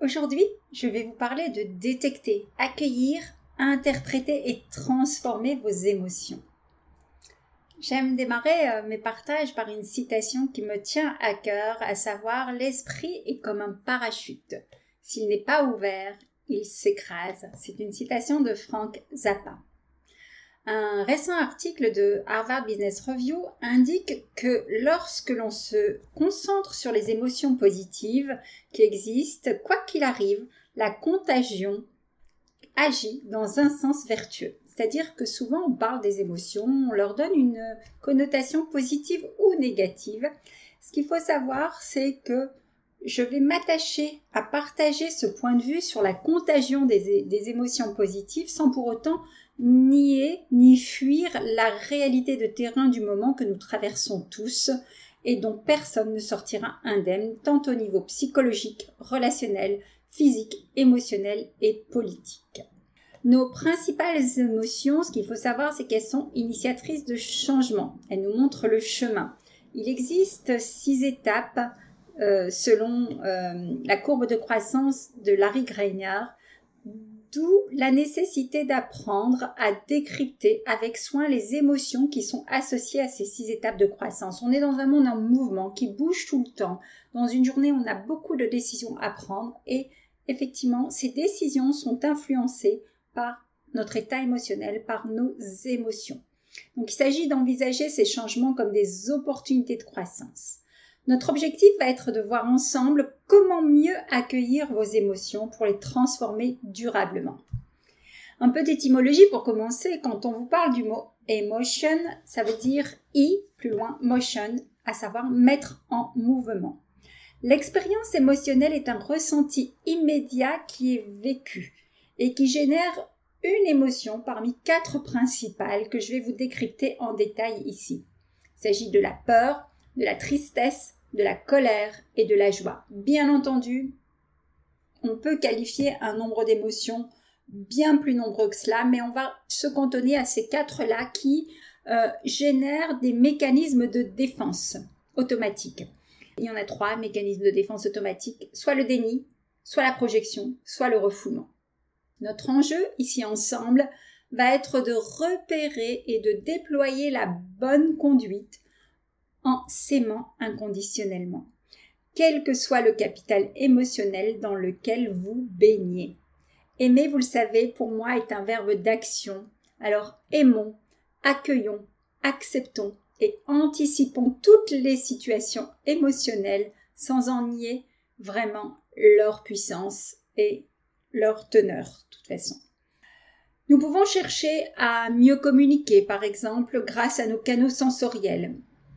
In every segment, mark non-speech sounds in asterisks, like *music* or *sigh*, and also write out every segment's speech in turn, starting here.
Aujourd'hui, je vais vous parler de détecter, accueillir, interpréter et transformer vos émotions. J'aime démarrer euh, mes partages par une citation qui me tient à cœur, à savoir L'esprit est comme un parachute. S'il n'est pas ouvert, il s'écrase. C'est une citation de Frank Zappa. Un récent article de Harvard Business Review indique que lorsque l'on se concentre sur les émotions positives qui existent, quoi qu'il arrive, la contagion agit dans un sens vertueux. C'est-à-dire que souvent on parle des émotions, on leur donne une connotation positive ou négative. Ce qu'il faut savoir, c'est que je vais m'attacher à partager ce point de vue sur la contagion des, émotions positives sans pour autant nier ni fuir la réalité de terrain du moment que nous traversons tous et dont personne ne sortira indemne tant au niveau psychologique, relationnel, physique, émotionnel et politique. Nos principales émotions, ce qu'il faut savoir, c'est qu'elles sont initiatrices de changement. Elles nous montrent le chemin. Il existe six étapes euh, selon euh, la courbe de croissance de Larry Greiner, d'où la nécessité d'apprendre à décrypter avec soin les émotions qui sont associées à ces six étapes de croissance. On est dans un monde en mouvement qui bouge tout le temps. Dans une journée, on a beaucoup de décisions à prendre et effectivement, ces décisions sont influencées par notre état émotionnel, par nos émotions. Donc il s'agit d'envisager ces changements comme des opportunités de croissance. Notre objectif va être de voir ensemble comment mieux accueillir vos émotions pour les transformer durablement. Un peu d'étymologie pour commencer. Quand on vous parle du mot emotion, ça veut dire i plus loin motion, à savoir mettre en mouvement. L'expérience émotionnelle est un ressenti immédiat qui est vécu et qui génère une émotion parmi quatre principales que je vais vous décrypter en détail ici. Il s'agit de la peur, de la tristesse, de la colère et de la joie. Bien entendu, on peut qualifier un nombre d'émotions bien plus nombreux que cela, mais on va se cantonner à ces quatre-là qui euh, génèrent des mécanismes de défense automatique. Il y en a trois mécanismes de défense automatique, soit le déni, soit la projection, soit le refoulement. Notre enjeu ici ensemble va être de repérer et de déployer la bonne conduite en s'aimant inconditionnellement, quel que soit le capital émotionnel dans lequel vous baignez. Aimer, vous le savez, pour moi est un verbe d'action. Alors aimons, accueillons, acceptons et anticipons toutes les situations émotionnelles sans en nier vraiment leur puissance et leur teneur, de toute façon. Nous pouvons chercher à mieux communiquer, par exemple, grâce à nos canaux sensoriels.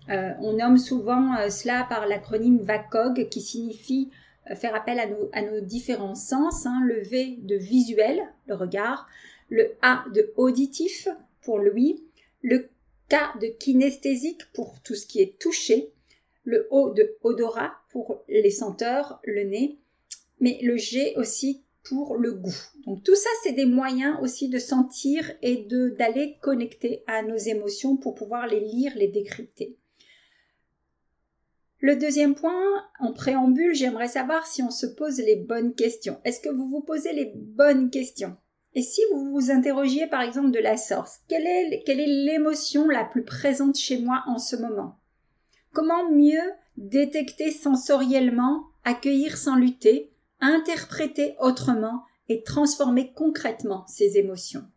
Euh, on nomme souvent euh, cela par l'acronyme VACOG qui signifie euh, faire appel à nos, différents sens. Hein. le V de visuel, le regard, le A de auditif pour l'ouïe, le K de kinesthésique pour tout ce qui est touché, le O de odorat pour les senteurs, le nez, mais le G aussi pour le goût. Donc tout ça, c'est des moyens aussi de sentir et d'aller connecter à nos émotions pour pouvoir les lire, les décrypter. Le deuxième point, en préambule, j'aimerais savoir si on se pose les bonnes questions. Est-ce que vous vous posez les bonnes questions? Et si vous vous interrogiez par exemple de la est, quelle est l'émotion la plus présente chez moi en ce moment? Comment mieux détecter sensoriellement, accueillir sans lutter, interpréter autrement et transformer concrètement ces émotions?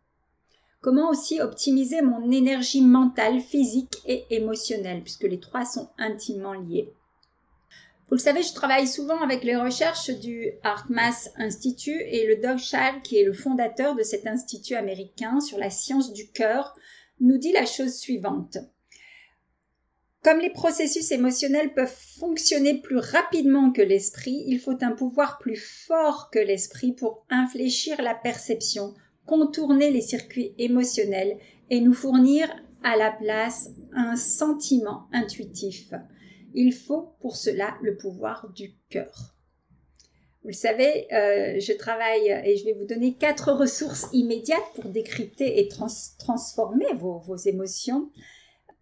Comment aussi optimiser mon énergie mentale, physique et émotionnelle, puisque les trois sont intimement liés. Vous le savez, je travaille souvent avec les recherches du HeartMath Institute et le Doug Schall, qui est le fondateur de cet institut américain sur la science du cœur, nous dit la chose suivante. Comme les processus émotionnels peuvent fonctionner plus rapidement que l'esprit, il faut un pouvoir plus fort que l'esprit pour infléchir la perception, contourner les circuits émotionnels et nous fournir à la place un sentiment intuitif. Il faut pour cela le pouvoir du cœur. Vous le savez, euh, je travaille et je vais vous donner quatre ressources immédiates pour décrypter et transformer vos, vos, émotions.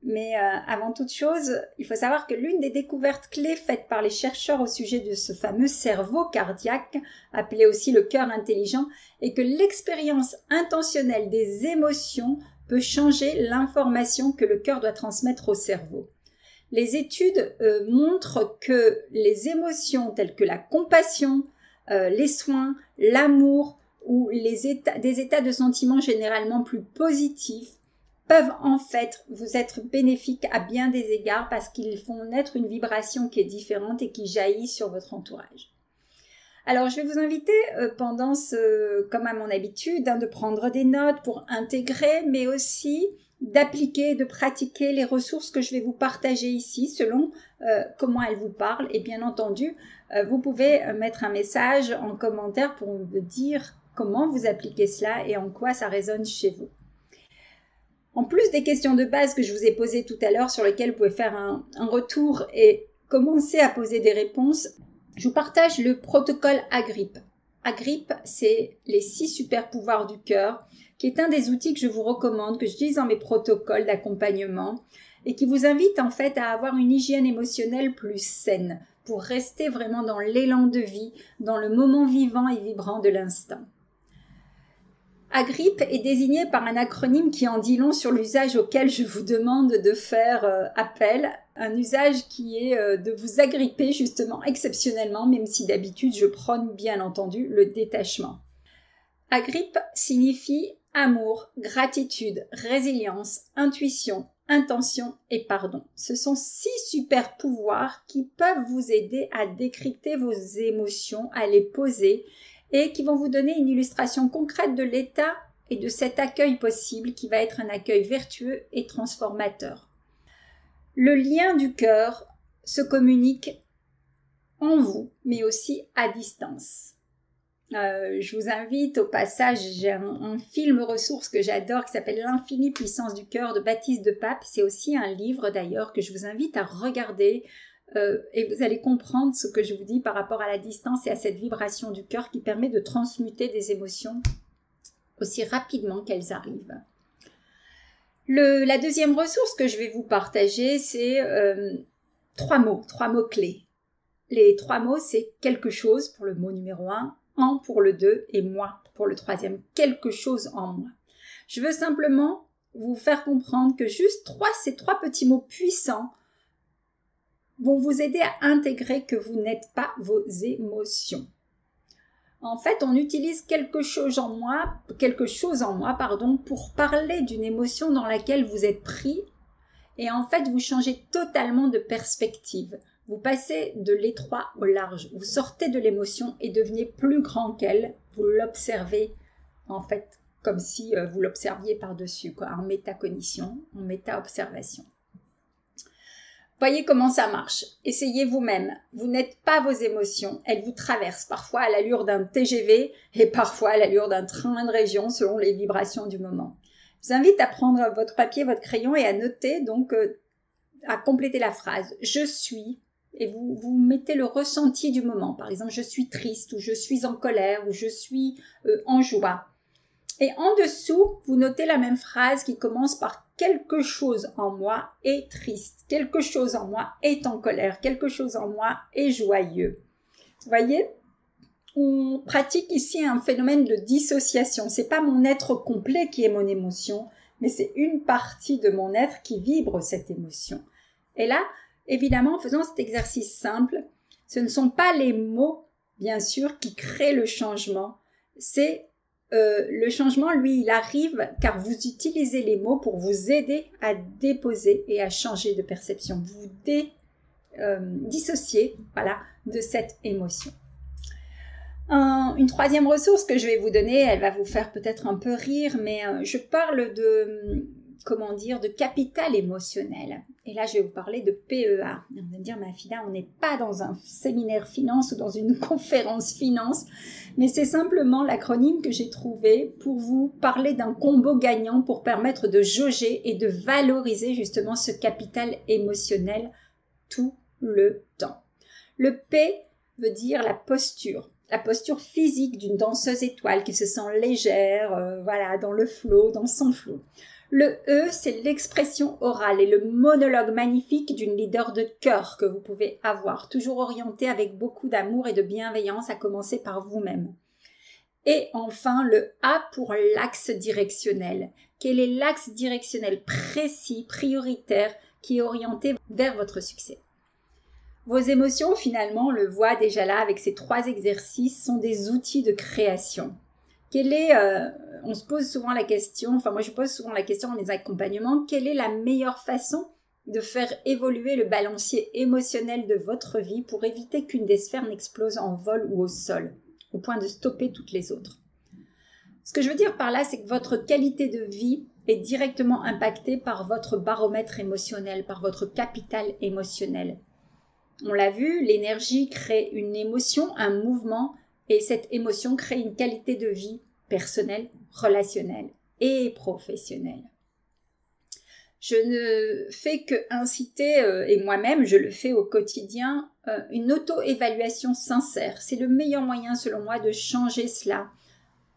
Mais euh, avant toute chose, il faut savoir que l'une des découvertes clés faites par les chercheurs au sujet de ce fameux cerveau cardiaque, appelé aussi le cœur intelligent, est que l'expérience intentionnelle des émotions peut changer l'information que le cœur doit transmettre au cerveau. Les études euh, montrent que les émotions telles que la compassion, euh, les soins, l'amour ou des états de sentiments généralement plus positifs peuvent en fait vous être bénéfiques à bien des égards parce qu'ils font naître une vibration qui est différente et qui jaillit sur votre entourage. Alors je vais vous inviter euh, pendant ce, comme à mon habitude, hein, de prendre des notes pour intégrer, mais aussi d'appliquer, de pratiquer les ressources que je vais vous partager ici selon euh, comment elles vous parlent. Et bien entendu, euh, vous pouvez mettre un message en commentaire pour me dire comment vous appliquez cela et en quoi ça résonne chez vous. En plus des questions de base que je vous ai posées tout à l'heure sur lesquelles vous pouvez faire un, retour et commencer à poser des réponses, je vous partage le protocole Agrippe. Agrippe, c'est les six super pouvoirs du cœur, qui est un des outils que je vous recommande, que j'utilise dans mes protocoles d'accompagnement et qui vous invite en fait à avoir une hygiène émotionnelle plus saine pour rester vraiment dans l'élan de vie, dans le moment vivant et vibrant de l'instant. Agrippe est désigné par un acronyme qui en dit long sur l'usage auquel je vous demande de faire euh, appel, un usage qui est euh, de vous agripper justement exceptionnellement, même si d'habitude je prône bien entendu le détachement. Agrippe signifie amour, gratitude, résilience, intuition, intention et pardon. Ce sont six super pouvoirs qui peuvent vous aider à décrypter vos émotions, à les poser et qui vont vous donner une illustration concrète de l'état et de cet accueil possible qui va être un accueil vertueux et transformateur. Le lien du cœur se communique en vous, mais aussi à distance. Euh, je vous invite au passage, j'ai un, film ressource que j'adore qui s'appelle L'infinie puissance du cœur de Baptiste de Pape. C'est aussi un livre d'ailleurs que je vous invite à regarder euh, et vous allez comprendre ce que je vous dis par rapport à la distance et à cette vibration du cœur qui permet de transmuter des émotions aussi rapidement qu'elles arrivent. la deuxième ressource que je vais vous partager, c'est euh, trois mots, trois mots clés. Les trois mots, c'est quelque chose pour le mot numéro un, en pour le deux et moi pour le troisième. Quelque chose en moi. Je veux simplement vous faire comprendre que juste trois, ces trois petits mots puissants vont vous aider à intégrer que vous n'êtes pas vos émotions. En fait, on utilise quelque chose en moi, quelque chose en moi, pardon, pour parler d'une émotion dans laquelle vous êtes pris et en fait, vous changez totalement de perspective. Vous passez de l'étroit au large, vous sortez de l'émotion et devenez plus grand qu'elle, vous l'observez en fait comme si euh, vous l'observiez par-dessus, en métacognition, en méta-observation. Voyez comment ça marche. Essayez vous-même. Vous, n'êtes pas vos émotions. Elles vous traversent parfois à l'allure d'un TGV et parfois à l'allure d'un train de région selon les vibrations du moment. Je vous invite à prendre votre papier, votre crayon et à noter donc euh, à compléter la phrase je suis et vous, vous mettez le ressenti du moment. Par exemple, je suis triste ou je suis en colère ou je suis euh, en joie. Et en dessous, vous notez la même phrase qui commence par quelque chose en moi est triste, quelque chose en moi est en colère, quelque chose en moi est joyeux. Vous voyez? On pratique ici un phénomène de dissociation. C'est pas mon être complet qui est mon émotion, mais c'est une partie de mon être qui vibre cette émotion. Et là, évidemment, en faisant cet exercice simple, ce ne sont pas les mots, bien sûr, qui créent le changement, c'est euh, le changement, lui, il arrive car vous utilisez les mots pour vous aider à déposer et à changer de perception. Vous dé, euh, dissociez voilà, de cette émotion. une troisième ressource que je vais vous donner, elle va vous faire peut-être un peu rire, mais euh, je parle de comment dire, de capital émotionnel. Et là, je vais vous parler de PEA. On va dire, ma fille, on n'est pas dans un séminaire finance ou dans une *laughs* conférence finance, mais c'est simplement l'acronyme que j'ai trouvé pour vous parler d'un combo gagnant pour permettre de jauger et de valoriser justement ce capital émotionnel tout le temps. Le P veut dire la posture la posture physique d'une danseuse étoile qui se sent légère, euh, voilà, dans le flot, dans son flot. Le E, c'est l'expression orale et le monologue magnifique d'une leader de cœur que vous pouvez avoir, toujours orienté avec beaucoup d'amour et de bienveillance, à commencer par vous-même. Et enfin, le A pour l'axe directionnel. Quel est l'axe directionnel précis, prioritaire, qui est orienté vers votre succès? Vos émotions, finalement, on le voit déjà là avec ces trois exercices, sont des outils de création. Quelle est, euh, on se pose souvent la question, enfin moi je pose souvent la question dans les accompagnements, quelle est la meilleure façon de faire évoluer le balancier émotionnel de votre vie pour éviter qu'une des sphères n'explose en vol ou au sol, au point de stopper toutes les autres? Ce que je veux dire par là, c'est que votre qualité de vie est directement impactée par votre baromètre émotionnel, par votre capital émotionnel. On l'a vu, l'énergie crée une émotion, un mouvement, et cette émotion crée une qualité de vie personnelle, relationnelle et professionnelle. Je ne fais que inciter, euh, et moi-même je le fais au quotidien, euh, une auto-évaluation sincère. C'est le meilleur moyen selon moi de changer cela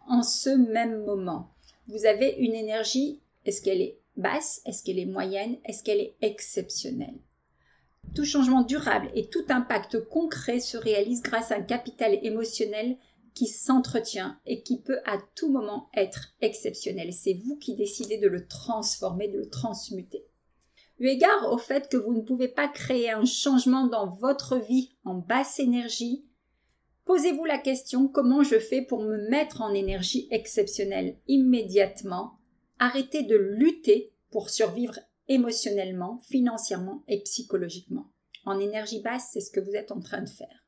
en ce même moment. Vous avez une énergie, est-ce qu'elle est basse, est-ce qu'elle est moyenne, est-ce qu'elle est exceptionnelle? Tout changement durable et tout impact concret se réalise grâce à un capital émotionnel qui s'entretient et qui peut à tout moment être exceptionnel. C'est vous qui décidez de le transformer, de le transmuter. Eu égard au fait que vous ne pouvez pas créer un changement dans votre vie en basse énergie, posez-vous la question comment je fais pour me mettre en énergie exceptionnelle immédiatement? Arrêtez de lutter pour survivre émotionnellement, financièrement et psychologiquement. En énergie basse, c'est ce que vous êtes en train de faire.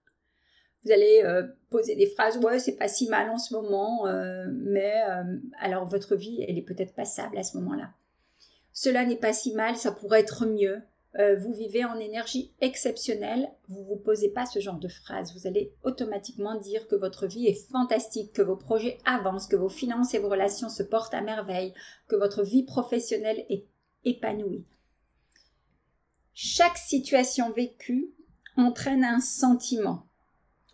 Vous allez euh, poser des phrases, ouais, c'est pas si mal en ce moment, euh, mais euh, alors votre vie, elle est peut-être passable à ce moment-là. Cela n'est pas si mal, ça pourrait être mieux. vous vivez en énergie exceptionnelle, vous vous posez pas ce genre de phrases. Vous allez automatiquement dire que votre vie est fantastique, que vos projets avancent, que vos finances et vos relations se portent à merveille, que votre vie professionnelle est épanoui. Chaque situation vécue entraîne un sentiment,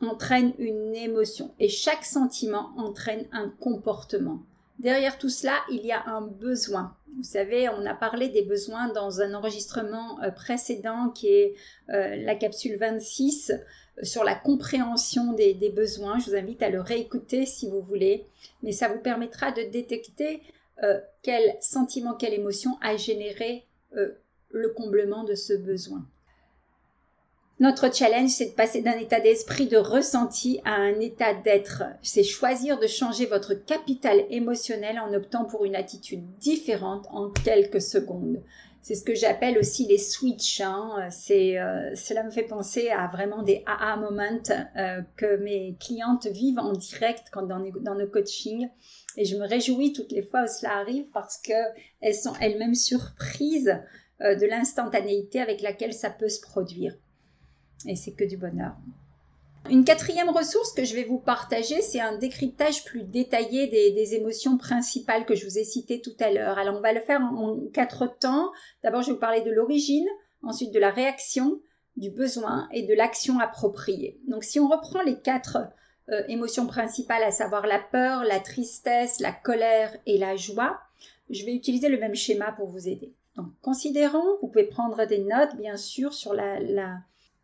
entraîne une émotion et chaque sentiment entraîne un comportement. Derrière tout cela, il y a un besoin. Vous savez, on a parlé des besoins dans un enregistrement euh, précédent qui est euh, la capsule 26 euh, sur la compréhension des, besoins. Je vous invite à le réécouter si vous voulez, mais ça vous permettra de détecter euh, quel sentiment, quelle émotion a généré euh, le comblement de ce besoin. Notre challenge, c'est de passer d'un état d'esprit de ressenti à un état d'être. C'est choisir de changer votre capital émotionnel en optant pour une attitude différente en quelques secondes. C'est ce que j'appelle aussi les switches. Hein. Euh, cela me fait penser à vraiment des aha moments que mes clientes vivent en direct dans, dans nos coachings. Et je me réjouis toutes les fois où cela arrive parce qu'elles sont elles-mêmes surprises euh, de l'instantanéité avec laquelle ça peut se produire. Et c'est que du bonheur. Une quatrième ressource que je vais vous partager, c'est un décryptage plus détaillé des, émotions principales que je vous ai citées tout à l'heure. Alors on va le faire en quatre temps. D'abord, je vais vous parler de l'origine, ensuite de la réaction, du besoin et de l'action appropriée. Donc si on reprend les quatre euh, émotions à savoir la peur, la tristesse, la colère et la joie, je vais utiliser le même schéma pour vous aider. Donc, considérons, vous pouvez prendre des notes, bien sûr, sur la,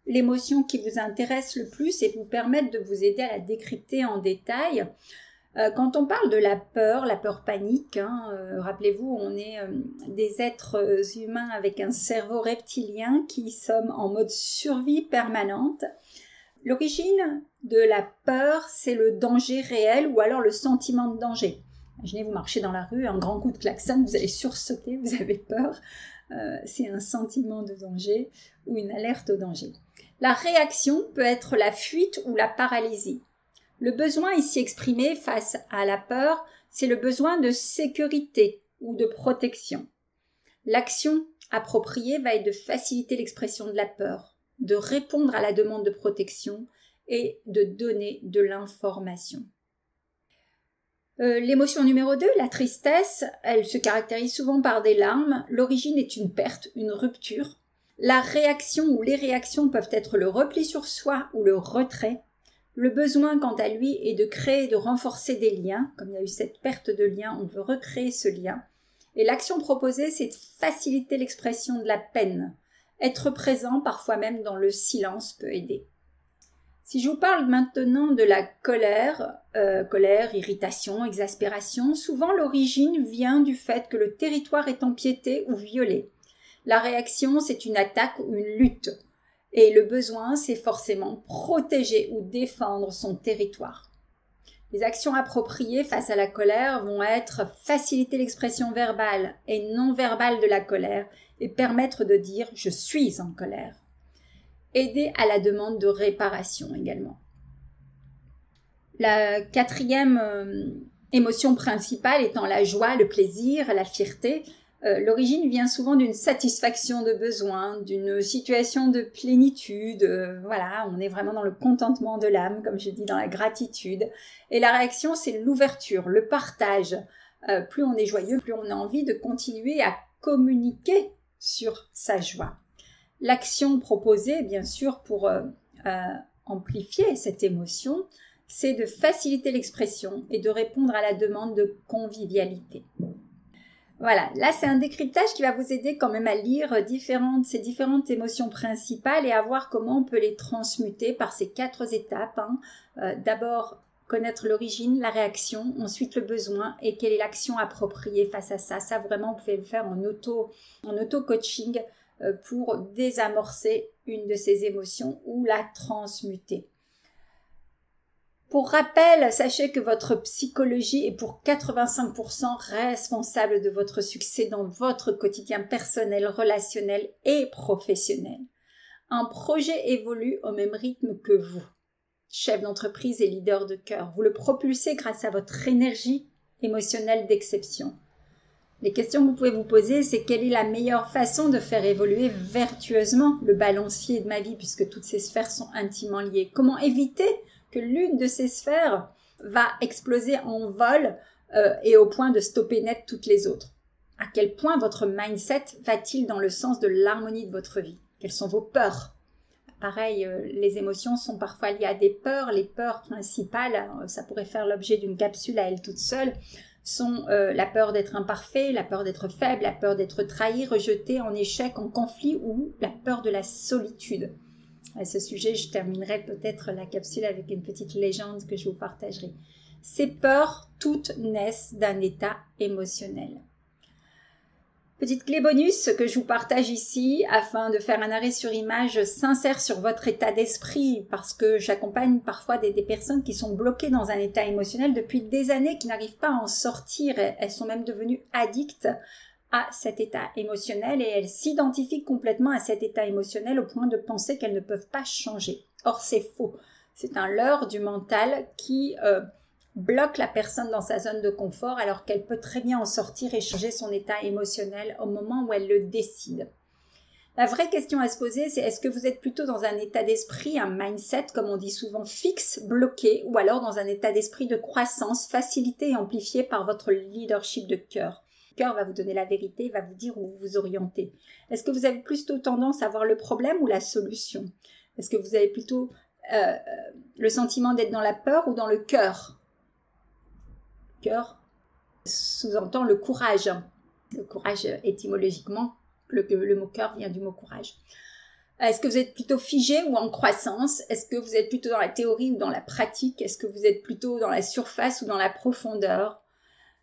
l'émotion qui vous intéresse le plus et vous permettre de vous aider à la décrypter en détail. Euh, quand on parle de la peur, la peur panique, hein, euh, rappelez-vous, on est des êtres humains avec un cerveau reptilien qui sommes en mode survie permanente. L'origine de la peur, c'est le danger réel ou alors le sentiment de danger. Imaginez, vous marchez dans la rue, un grand coup de klaxon, vous allez sursauter, vous avez peur. Euh, c'est un sentiment de danger ou une alerte au danger. La réaction peut être la fuite ou la paralysie. Le besoin ici exprimé face à la peur, c'est le besoin de sécurité ou de protection. L'action appropriée va être de faciliter l'expression de la peur, de répondre à la demande de protection et de donner de l'information. Euh, l'émotion numéro 2, la tristesse, elle se caractérise souvent par des larmes. L'origine est une perte, une rupture. La réaction ou les réactions peuvent être le repli sur soi ou le retrait. Le besoin, quant à lui, est de créer de renforcer des liens. Comme il y a eu cette perte de lien, on veut recréer ce lien. Et l'action proposée, c'est de faciliter l'expression de la peine. Être présent, parfois même dans le silence, peut aider. Si je vous parle maintenant de la colère, euh, colère, irritation, exaspération, souvent l'origine vient du fait que le territoire est empiété ou violé. La réaction, c'est une attaque ou une lutte. Et le besoin, c'est forcément protéger ou défendre son territoire. Les actions appropriées face à la colère vont être faciliter l'expression verbale et non verbale de la colère et permettre de dire je suis en colère. Aider à la demande de réparation également. La quatrième euh, émotion principale étant la joie, le plaisir, la fierté, euh, l'origine vient souvent d'une satisfaction de besoin, d'une situation de plénitude. Euh, voilà, on est vraiment dans le contentement de l'âme, comme je dis, dans la gratitude. Et la réaction, c'est l'ouverture, le partage. Euh, plus on est joyeux, plus on a envie de continuer à communiquer sur sa joie. L'action proposée, bien sûr, pour amplifier cette émotion, c'est de faciliter l'expression et de répondre à la demande de convivialité. Voilà, là c'est un décryptage qui va vous aider quand même à lire ces différentes émotions principales et à voir comment on peut les transmuter par ces quatre étapes. Hein. Euh, d'abord, connaître l'origine, la réaction, ensuite le besoin et quelle est l'action appropriée face à ça. Ça vraiment, vous pouvez le faire en auto, en auto coaching euh, pour désamorcer une de ces émotions ou la transmuter. Pour rappel, sachez que votre psychologie est pour 85% responsable de votre succès dans votre quotidien personnel, relationnel et professionnel. Un projet évolue au même rythme que vous. Chef d'entreprise et leader de cœur, vous le propulsez grâce à votre énergie émotionnelle d'exception. Les questions que vous pouvez vous poser, c'est quelle est la meilleure façon de faire évoluer vertueusement le balancier de ma vie, puisque toutes ces sphères sont intimement liées. Comment éviter que l'une de ces sphères va exploser en vol euh, et au point de stopper net toutes les autres. À quel point votre mindset va-t-il dans le sens de l'harmonie de votre vie? Quelles sont vos peurs? Pareil, euh, les émotions sont parfois liées à des peurs. Les peurs principales, euh, ça pourrait faire l'objet d'une capsule à elle toute seule, sont la peur d'être imparfait, la peur d'être faible, la peur d'être trahi, rejeté, en échec, en conflit ou la peur de la solitude. À ce sujet, je terminerai peut-être la capsule avec une petite légende que je vous partagerai. Ces peurs, toutes naissent d'un état émotionnel. Petite clé bonus que je vous partage ici afin de faire un arrêt sur image sincère sur votre état d'esprit parce que j'accompagne parfois des, des, personnes qui sont bloquées dans un état émotionnel depuis des années, qui n'arrivent pas à en sortir. Elles sont même devenues addictes à cet état émotionnel et elles s'identifient complètement à cet état émotionnel au point de penser qu'elles ne peuvent pas changer. Or, c'est faux. C'est un leurre du mental qui euh, bloque la personne dans sa zone de confort alors qu'elle peut très bien en sortir et changer son état émotionnel au moment où elle le décide. La vraie question à se poser, c'est est-ce que vous êtes plutôt dans un état d'esprit, un mindset, comme on dit souvent, fixe, bloqué, ou alors dans un état d'esprit de croissance, facilité et amplifié par votre leadership de cœur? Cœur va vous donner la vérité, va vous dire où vous vous orientez. Est-ce que vous avez plutôt tendance à voir le problème ou la solution? Est-ce que vous avez plutôt euh, euh, le sentiment d'être dans la peur ou dans le cœur? Cœur sous-entend le courage. Le courage étymologiquement, le, le mot cœur vient du mot courage. Est-ce que vous êtes plutôt figé ou en croissance? Est-ce que vous êtes plutôt dans la théorie ou dans la pratique? Est-ce que vous êtes plutôt dans la surface ou dans la profondeur?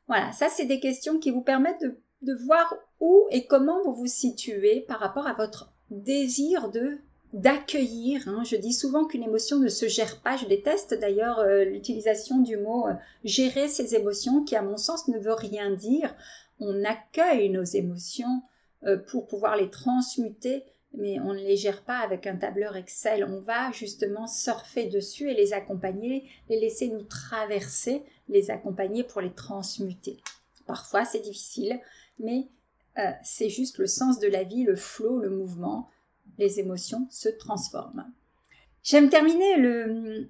Voilà, ça c'est des questions qui vous permettent de, voir où et comment vous vous situez par rapport à votre désir de d'accueillir. Hein. Je dis souvent qu'une émotion ne se gère pas. Je déteste d'ailleurs euh, l'utilisation du mot euh, gérer ses émotions qui à mon sens ne veut rien dire. On accueille nos émotions euh, pour pouvoir les transmuter mais on ne les gère pas avec un tableur Excel. On va justement surfer dessus et les accompagner, les laisser nous traverser, les accompagner pour les transmuter. Parfois c'est difficile, mais c'est juste le sens de la vie, le flot, le mouvement les émotions se transforment. J'aime terminer le,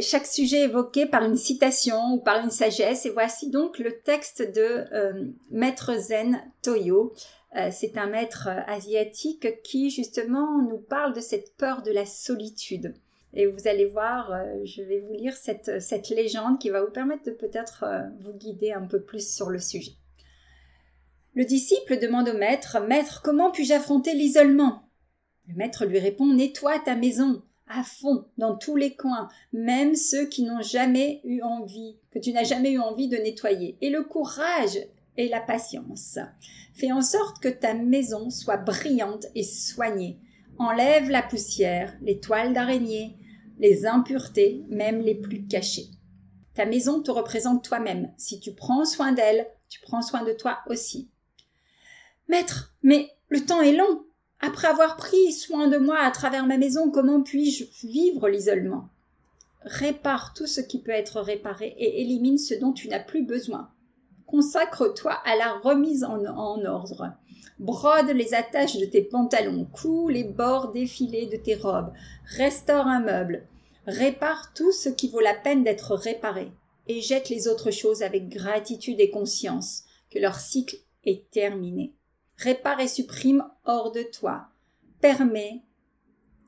chaque sujet évoqué par une citation ou par une sagesse et voici donc le texte de euh, Maître Zen Toyo. Euh, c'est un maître asiatique qui justement nous parle de cette peur de la solitude. Et vous allez voir, euh, je vais vous lire cette, légende qui va vous permettre de peut-être vous guider un peu plus sur le sujet. Le disciple demande au maître Maître, comment puis-je affronter l'isolement? Le maître lui répond Nettoie ta maison à fond, dans tous les coins, même ceux qui n'ont jamais eu envie, que tu n'as jamais eu envie de nettoyer. Et le courage et la patience. Fais en sorte que ta maison soit brillante et soignée. Enlève la poussière, les toiles d'araignée, les impuretés, même les plus cachées. Ta maison te représente toi-même. Si tu prends soin d'elle, tu prends soin de toi aussi. Maître, mais le temps est long. Après avoir pris soin de moi à travers ma maison, comment puis-je vivre l'isolement? Répare tout ce qui peut être réparé et élimine ce dont tu n'as plus besoin. Consacre-toi à la remise en, ordre. Brode les attaches de tes pantalons, couds les bords défilés de tes robes, restaure un meuble, répare tout ce qui vaut la peine d'être réparé, et jette les autres choses avec gratitude et conscience que leur cycle est terminé. Répare et supprime hors de toi. Permet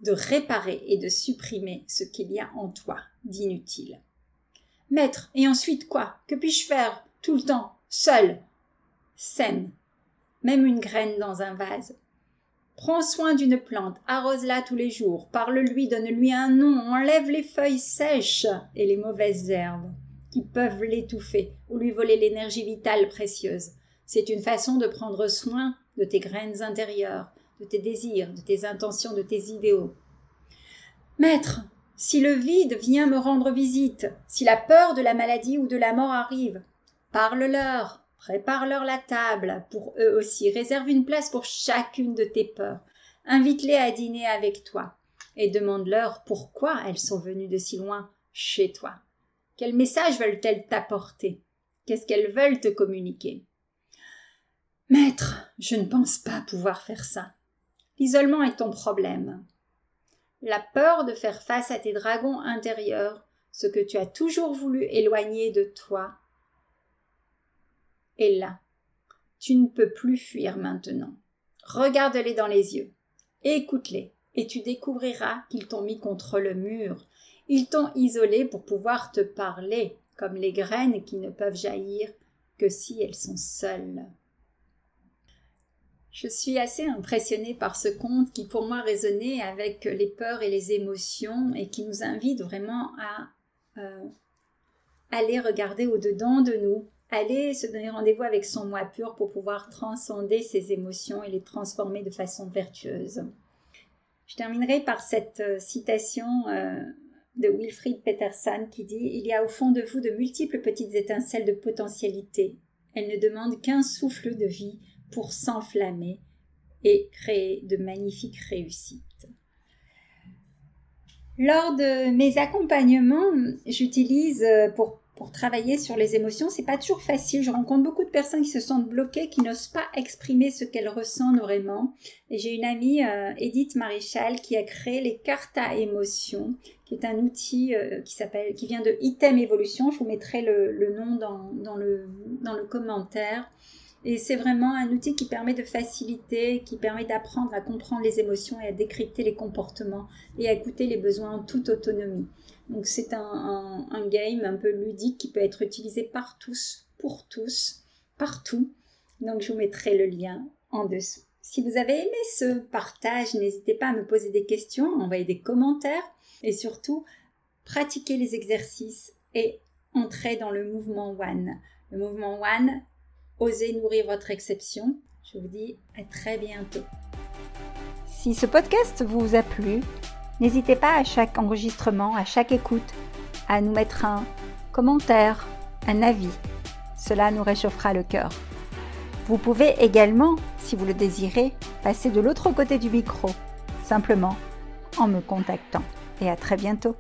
de réparer et de supprimer ce qu'il y a en toi d'inutile. Maître, et ensuite quoi? Que puis-je faire tout le temps, seul. Sème, même une graine dans un vase. Prends soin d'une plante, arrose-la tous les jours, parle-lui, donne-lui un nom, enlève les feuilles sèches et les mauvaises herbes qui peuvent l'étouffer ou lui voler l'énergie vitale précieuse. C'est une façon de prendre soin de tes graines intérieures, de tes désirs, de tes intentions, de tes idéaux. Maître, si le vide vient me rendre visite, si la peur de la maladie ou de la mort arrive, parle-leur, prépare-leur la table, pour eux aussi, réserve une place pour chacune de tes peurs, invite-les à dîner avec toi, et demande-leur pourquoi elles sont venues de si loin chez toi. Quel message veulent-elles t'apporter? Qu'est-ce qu'elles veulent te communiquer? Maître, je ne pense pas pouvoir faire ça. L'isolement est ton problème. La peur de faire face à tes dragons intérieurs, ce que tu as toujours voulu éloigner de toi, est là. Tu ne peux plus fuir maintenant. Regarde-les dans les yeux, écoute-les, et tu découvriras qu'ils t'ont mis contre le mur. Ils t'ont isolé pour pouvoir te parler, comme les graines qui ne peuvent jaillir que si elles sont seules. Je suis assez impressionnée par ce conte qui pour moi résonnait avec les peurs et les émotions et qui nous invite vraiment à euh, aller regarder au-dedans de nous, aller se donner rendez-vous avec son moi pur pour pouvoir transcender ses émotions et les transformer de façon vertueuse. Je terminerai par cette euh, citation euh, de Wilfried Peterson qui dit Il y a au fond de vous de multiples petites étincelles de potentialité. Elles ne demandent qu'un souffle de vie pour s'enflammer et créer de magnifiques réussites. Lors de mes accompagnements, j'utilise euh, pour, pour travailler sur les émotions, c'est pas toujours facile. Je rencontre beaucoup de personnes qui se sentent bloquées, qui n'osent pas exprimer ce qu'elles ressentent vraiment. Et j'ai une amie, euh, Edith Maréchal, qui a créé les cartes à émotions, qui est un outil euh, qui s'appelle, qui vient de Item Evolution. Je vous mettrai le, nom dans, dans, le, dans le commentaire. Et c'est vraiment un outil qui permet de faciliter, qui permet d'apprendre à comprendre les émotions et à décrypter les comportements et à écouter les besoins en toute autonomie. Donc c'est un, game un peu ludique qui peut être utilisé par tous, pour tous, partout. Donc je vous mettrai le lien en dessous. Si vous avez aimé ce partage, n'hésitez pas à me poser des questions, envoyer des commentaires et surtout pratiquer les exercices et entrer dans le mouvement One. Le mouvement One, Osez nourrir votre exception. Je vous dis à très bientôt. Si ce podcast vous a plu, n'hésitez pas à chaque enregistrement, à chaque écoute, à nous mettre un commentaire, un avis. Cela nous réchauffera le cœur. Vous pouvez également, si vous le désirez, passer de l'autre côté du micro, simplement en me contactant. Et à très bientôt.